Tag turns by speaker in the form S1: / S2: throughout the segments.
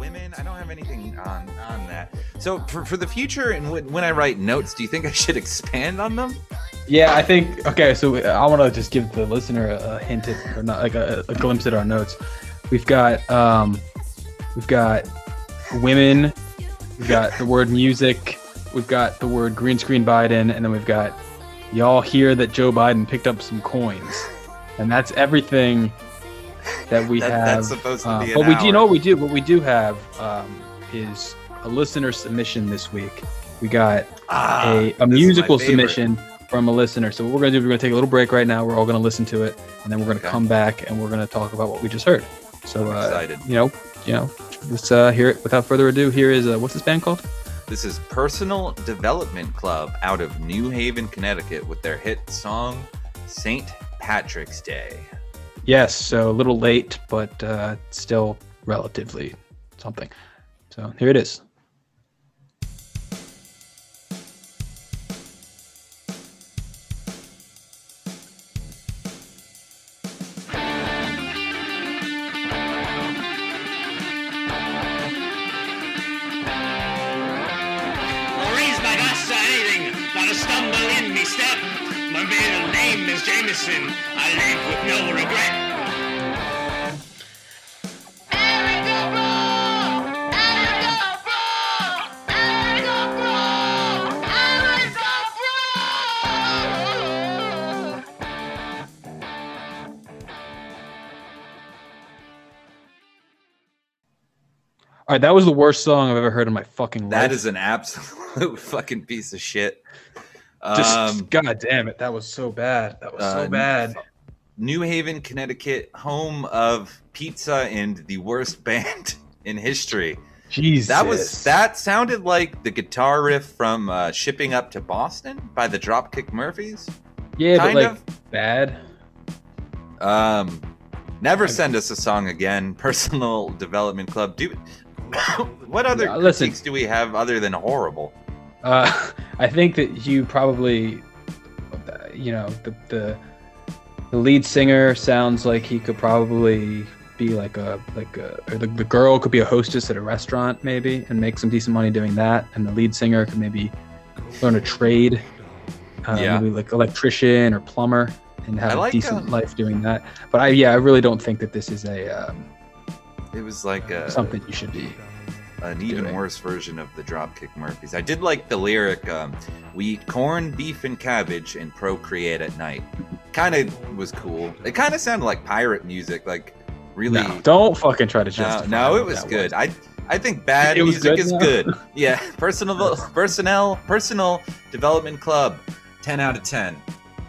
S1: women. I don't have anything on on that. So for, for the future and when, when I write notes, do you think I should expand on them?
S2: Yeah, I think. Okay, so I want to just give the listener a, hint at, or not like a, a glimpse at our notes. We've got um, we've got women, we've got the word music, we've got the word green screen Biden, and then we've got y'all hear that Joe Biden picked up some coins, and that's everything that we
S1: That-
S2: have.
S1: that's supposed to
S2: uh,
S1: be
S2: but we do you know what we do. What we do have um, is a listener submission this week. We got
S1: Ah,
S2: a, a musical submission from a listener. So what we're gonna do is we're gonna take a little break right now. We're all gonna listen to it, and then we're gonna
S1: Okay.
S2: come back and we're gonna talk about what we just heard. So uh,
S1: excited.
S2: you know, you know, let's uh, hear it. Without further ado, here is uh, what's this band called?
S1: This is Personal Development Club out of New Haven, Connecticut, with their hit song "Saint Patrick's Day."
S2: Yes, so a little late, but uh, still relatively something. So here it is.
S3: My glass to anything, not a stumble in me step. My middle name is Jameson. I live with no regret.
S2: All right, that was the worst song I've ever heard in my fucking life.
S1: That is an absolute fucking piece of shit.
S2: Just
S1: Um,
S2: god damn it. That was so bad. That was
S1: uh,
S2: so bad.
S1: New Haven, Connecticut, home of pizza and the worst band in history.
S2: Jesus.
S1: That was that sounded like the guitar riff from uh, "Shipping Up to Boston" by the Dropkick Murphys.
S2: Yeah,
S1: kind
S2: but like
S1: of.
S2: bad.
S1: Um, never send us a song again. Personal Development Club. Do what other
S2: Yeah, listen.
S1: do we have other than horrible?
S2: Uh, I think that you probably, you know, the, the the lead singer sounds like he could probably be like a like a or the, the girl could be a hostess at a restaurant maybe and make some decent money doing that, and the lead singer could maybe learn a trade, uh,
S1: Yeah.
S2: maybe like electrician or plumber, and have
S1: I
S2: a
S1: like,
S2: decent
S1: um,
S2: life doing that. But I yeah, I really don't think that this is a um,
S1: It was like a,
S2: something you should be.
S1: An even
S2: doing.
S1: worse version of the Dropkick Murphys. I did like the lyric, um, "We eat corn, beef, and cabbage, and procreate at night." Kind of was cool. It kind of sounded like pirate music, like really.
S2: No, don't fucking try to
S1: No,
S2: justify.
S1: no,
S2: what
S1: it was good. I I think bad
S2: It
S1: music
S2: good
S1: is
S2: now?
S1: good. Yeah, personal personnel personnel development club, ten out of ten.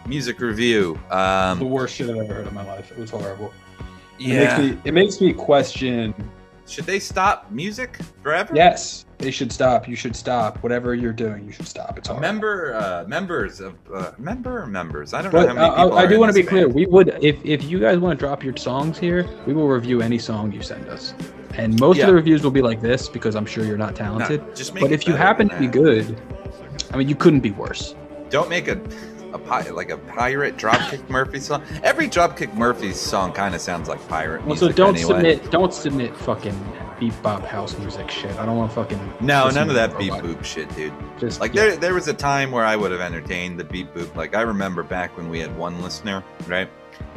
S1: Music review.
S2: the
S1: Um,
S2: worst shit I've ever heard in my life. It was horrible.
S1: yeah.
S2: It makes me, it makes me question.
S1: Should they stop music forever?
S2: Yes, they should stop. You should stop. Whatever you're doing, you should stop. It's horrible.
S1: Member uh, members of uh, member members. I don't know how many
S2: uh,
S1: people.
S2: I
S1: are
S2: do want to be clear. We would, if if you guys want to drop your songs here, we will review any song you send us. And most
S1: Yeah.
S2: of the reviews will be like this because I'm sure you're not
S1: No,
S2: talented.
S1: just make
S2: but if you happen to be good, I mean, you couldn't be worse.
S1: don't make a a pi- like a pirate Dropkick Murphy song. Every Dropkick Murphys song kind of sounds like pirate
S2: Also,
S1: music.
S2: don't
S1: anyway.
S2: submit, don't submit fucking beat bop house music shit. I don't want fucking.
S1: No, none of that beep boop shit, dude.
S2: Just
S1: Like
S2: yeah.
S1: there, there was a time where I would have entertained the beep boop. Like I remember back when we had one listener, right?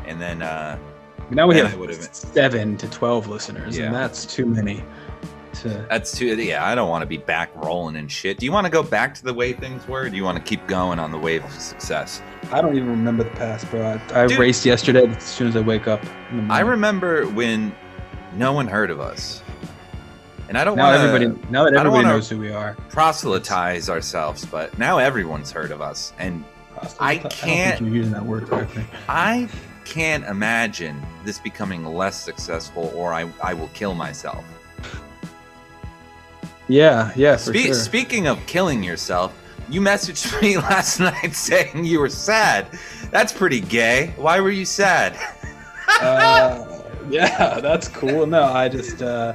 S1: And then uh
S2: Now we have seven to twelve listeners,
S1: Yeah.
S2: and that's too many. To
S1: that's too. Yeah, I don't want to be back rolling and shit. Do you want to go back to the way things were? Or do you want to keep going on the wave of success?
S2: I don't even remember the past, bro. I, I
S1: Dude.
S2: raced yesterday as soon as I wake up. in the
S1: I remember when no one heard of us, and I don't
S2: now
S1: want
S2: everybody now that everybody knows who we are.
S1: proselytize ourselves, but now everyone's heard of us, and I can't-
S2: think you're using that word correctly.
S1: I can't imagine this becoming less successful, or I I will kill myself.
S2: Yeah, yeah, for
S1: Spe-
S2: sure.
S1: Speaking of killing yourself, you messaged me last night saying you were sad. That's pretty gay. Why were you sad?
S2: uh, yeah, that's cool. No, I just uh,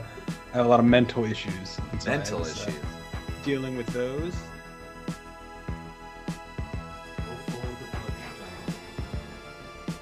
S2: have a lot of mental issues. and so I
S1: Mental
S2: uh,
S1: issues.
S2: dealing with those.